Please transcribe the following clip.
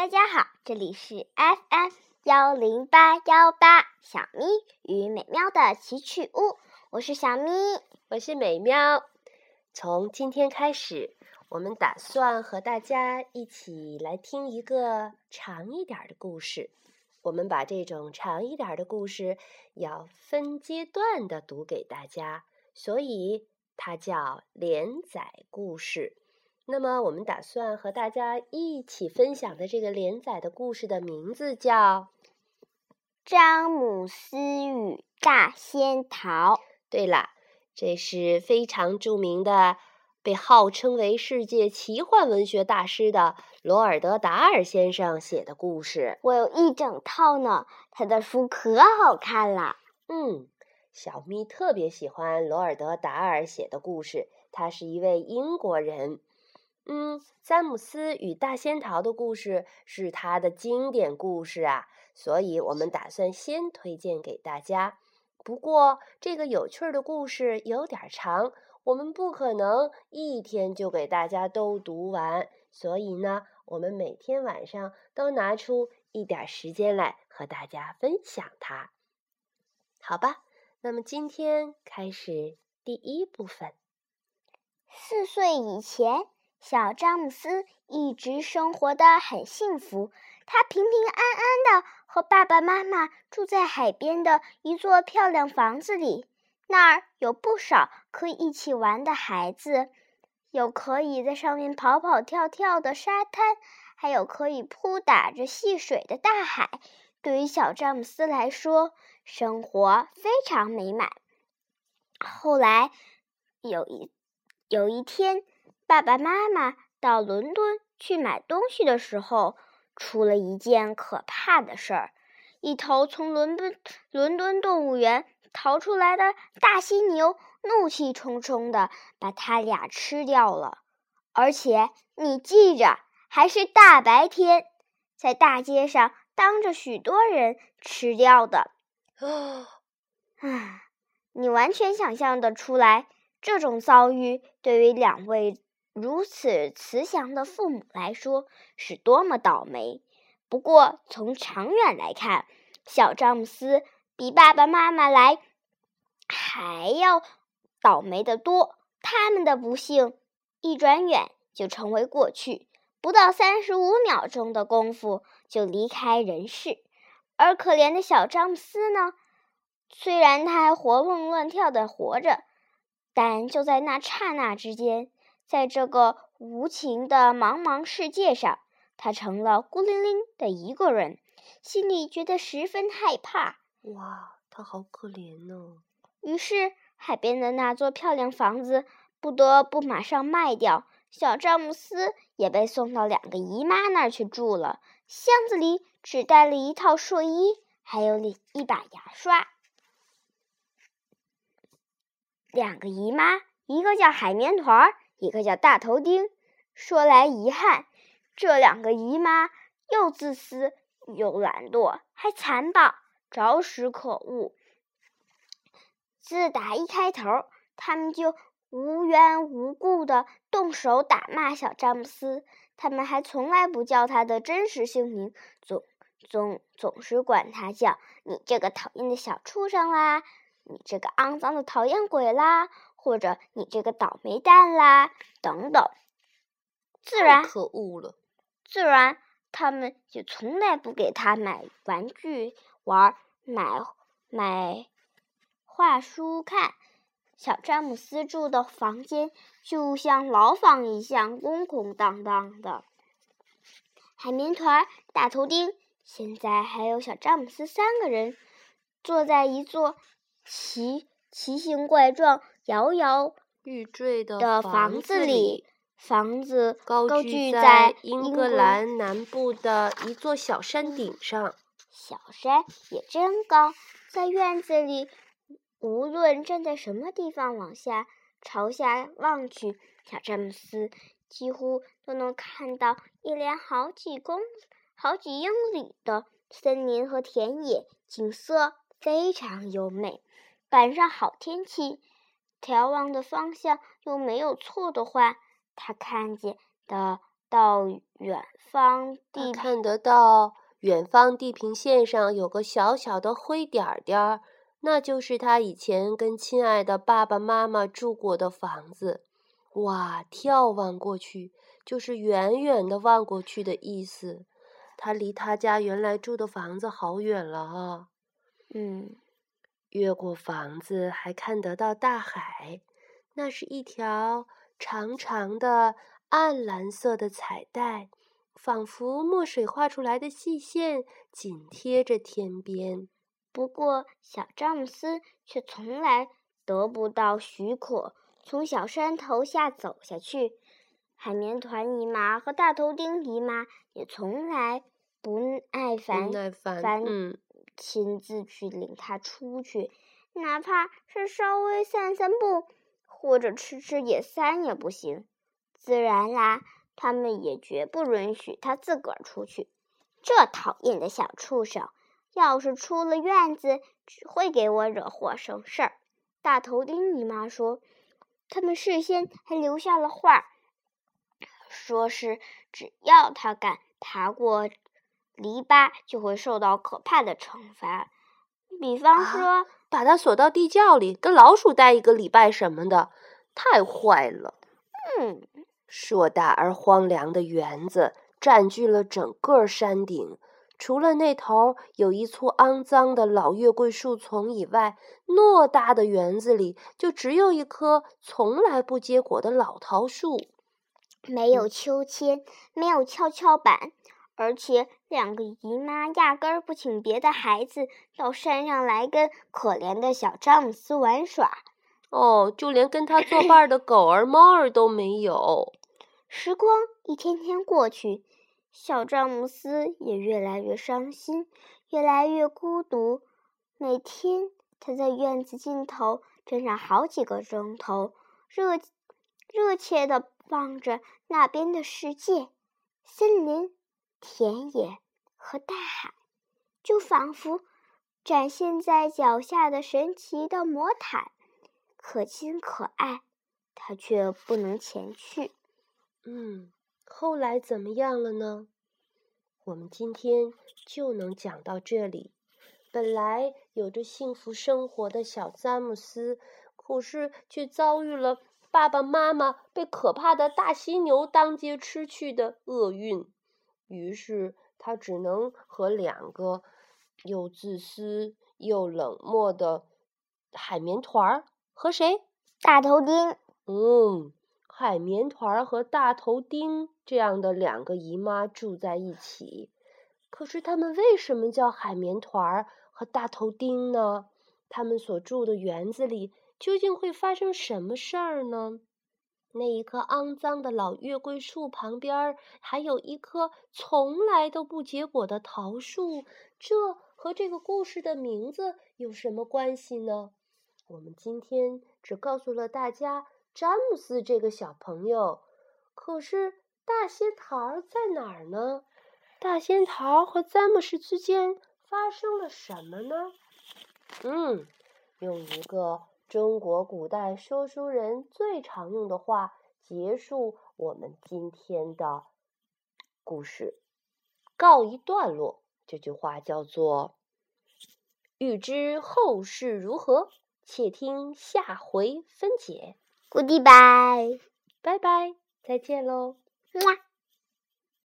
大家好，这里是 FM 幺零八幺八小咪与美妙的奇趣屋，我是小咪，我是美妙。从今天开始，我们打算和大家一起来听一个长一点的故事。我们把这种长一点的故事要分阶段的读给大家，所以它叫连载故事。那么，我们打算和大家一起分享的这个连载的故事的名字叫《詹姆斯与大仙桃》。对了，这是非常著名的。被号称为世界奇幻文学大师的罗尔德·达尔先生写的故事，我有一整套呢。他的书可好看了。嗯，小咪特别喜欢罗尔德·达尔写的故事。他是一位英国人。嗯，詹姆斯与大仙桃的故事是他的经典故事啊，所以我们打算先推荐给大家。不过，这个有趣的故事有点长。我们不可能一天就给大家都读完，所以呢，我们每天晚上都拿出一点时间来和大家分享它，好吧？那么今天开始第一部分。四岁以前，小詹姆斯一直生活的很幸福，他平平安安的和爸爸妈妈住在海边的一座漂亮房子里。那儿有不少可以一起玩的孩子，有可以在上面跑跑跳跳的沙滩，还有可以扑打着戏水的大海。对于小詹姆斯来说，生活非常美满。后来有一有一天，爸爸妈妈到伦敦去买东西的时候，出了一件可怕的事儿：一头从伦敦伦敦动物园。逃出来的大犀牛怒气冲冲的把他俩吃掉了，而且你记着，还是大白天，在大街上当着许多人吃掉的。啊，你完全想象得出来，这种遭遇对于两位如此慈祥的父母来说是多么倒霉。不过从长远来看，小詹姆斯。比爸爸妈妈来还要倒霉的多。他们的不幸一转眼就成为过去，不到三十五秒钟的功夫就离开人世。而可怜的小詹姆斯呢？虽然他还活蹦乱跳的活着，但就在那刹那之间，在这个无情的茫茫世界上，他成了孤零零的一个人，心里觉得十分害怕。哇，他好可怜呢。于是，海边的那座漂亮房子不得不马上卖掉。小詹姆斯也被送到两个姨妈那儿去住了。箱子里只带了一套睡衣，还有一把牙刷。两个姨妈，一个叫海绵团儿，一个叫大头钉。说来遗憾，这两个姨妈又自私又懒惰，还残暴。着实可恶。自打一开头，他们就无缘无故的动手打骂小詹姆斯。他们还从来不叫他的真实姓名，总总总是管他叫“你这个讨厌的小畜生啦，你这个肮脏的讨厌鬼啦，或者你这个倒霉蛋啦，等等。”自然可恶了。自然，他们也从来不给他买玩具。玩买买画书看，小詹姆斯住的房间就像牢房一样空空荡荡的。海绵团、大头钉，现在还有小詹姆斯三个人坐在一座奇奇形怪状、摇摇欲坠的房子里。房子高居在英格兰南部的一座小山顶上。小山也真高，在院子里，无论站在什么地方往下朝下望去，小詹姆斯几乎都能看到一连好几公、好几英里的森林和田野，景色非常优美。赶上好天气，眺望的方向又没有错的话，他看见的到远方地看得到远方地平线上有个小小的灰点儿点儿，那就是他以前跟亲爱的爸爸妈妈住过的房子。哇，眺望过去就是远远的望过去的意思。他离他家原来住的房子好远了啊。嗯，越过房子还看得到大海，那是一条长长的暗蓝色的彩带，仿佛墨水画出来的细线，紧贴着天边。不过，小詹姆斯却从来得不到许可。从小山头下走下去，海绵团姨妈和大头钉姨妈也从来不耐烦，烦亲自去领他出去，哪怕是稍微散散步或者吃吃野餐也不行。自然啦，他们也绝不允许他自个儿出去。这讨厌的小畜生，要是出了院子，只会给我惹祸生事儿。大头丁姨妈说。他们事先还留下了话，说是只要他敢爬过篱笆，就会受到可怕的惩罚，比方说把它锁到地窖里，跟老鼠待一个礼拜什么的，太坏了。嗯，硕大而荒凉的园子占据了整个山顶。除了那头有一簇肮脏的老月桂树丛以外，偌大的园子里就只有一棵从来不结果的老桃树。没有秋千，没有跷跷板，而且两个姨妈压根儿不请别的孩子到山上来跟可怜的小詹姆斯玩耍。哦，就连跟他作伴的狗儿、猫儿都没有。时光一天天过去。小詹姆斯也越来越伤心，越来越孤独。每天，他在院子尽头站上好几个钟头，热热切地望着那边的世界——森林、田野和大海，就仿佛展现在脚下的神奇的魔毯，可亲可爱。他却不能前去。嗯。后来怎么样了呢？我们今天就能讲到这里。本来有着幸福生活的小詹姆斯，可是却遭遇了爸爸妈妈被可怕的大犀牛当街吃去的厄运。于是他只能和两个又自私又冷漠的海绵团儿和谁？大头丁。嗯。海绵团儿和大头丁这样的两个姨妈住在一起，可是他们为什么叫海绵团儿和大头丁呢？他们所住的园子里究竟会发生什么事儿呢？那一棵肮脏的老月桂树旁边还有一棵从来都不结果的桃树，这和这个故事的名字有什么关系呢？我们今天只告诉了大家。詹姆斯这个小朋友，可是大仙桃在哪儿呢？大仙桃和詹姆斯之间发生了什么呢？嗯，用一个中国古代说书人最常用的话结束我们今天的故事，告一段落。这句话叫做：“欲知后事如何，且听下回分解。” Goodbye，拜拜，再见喽。么。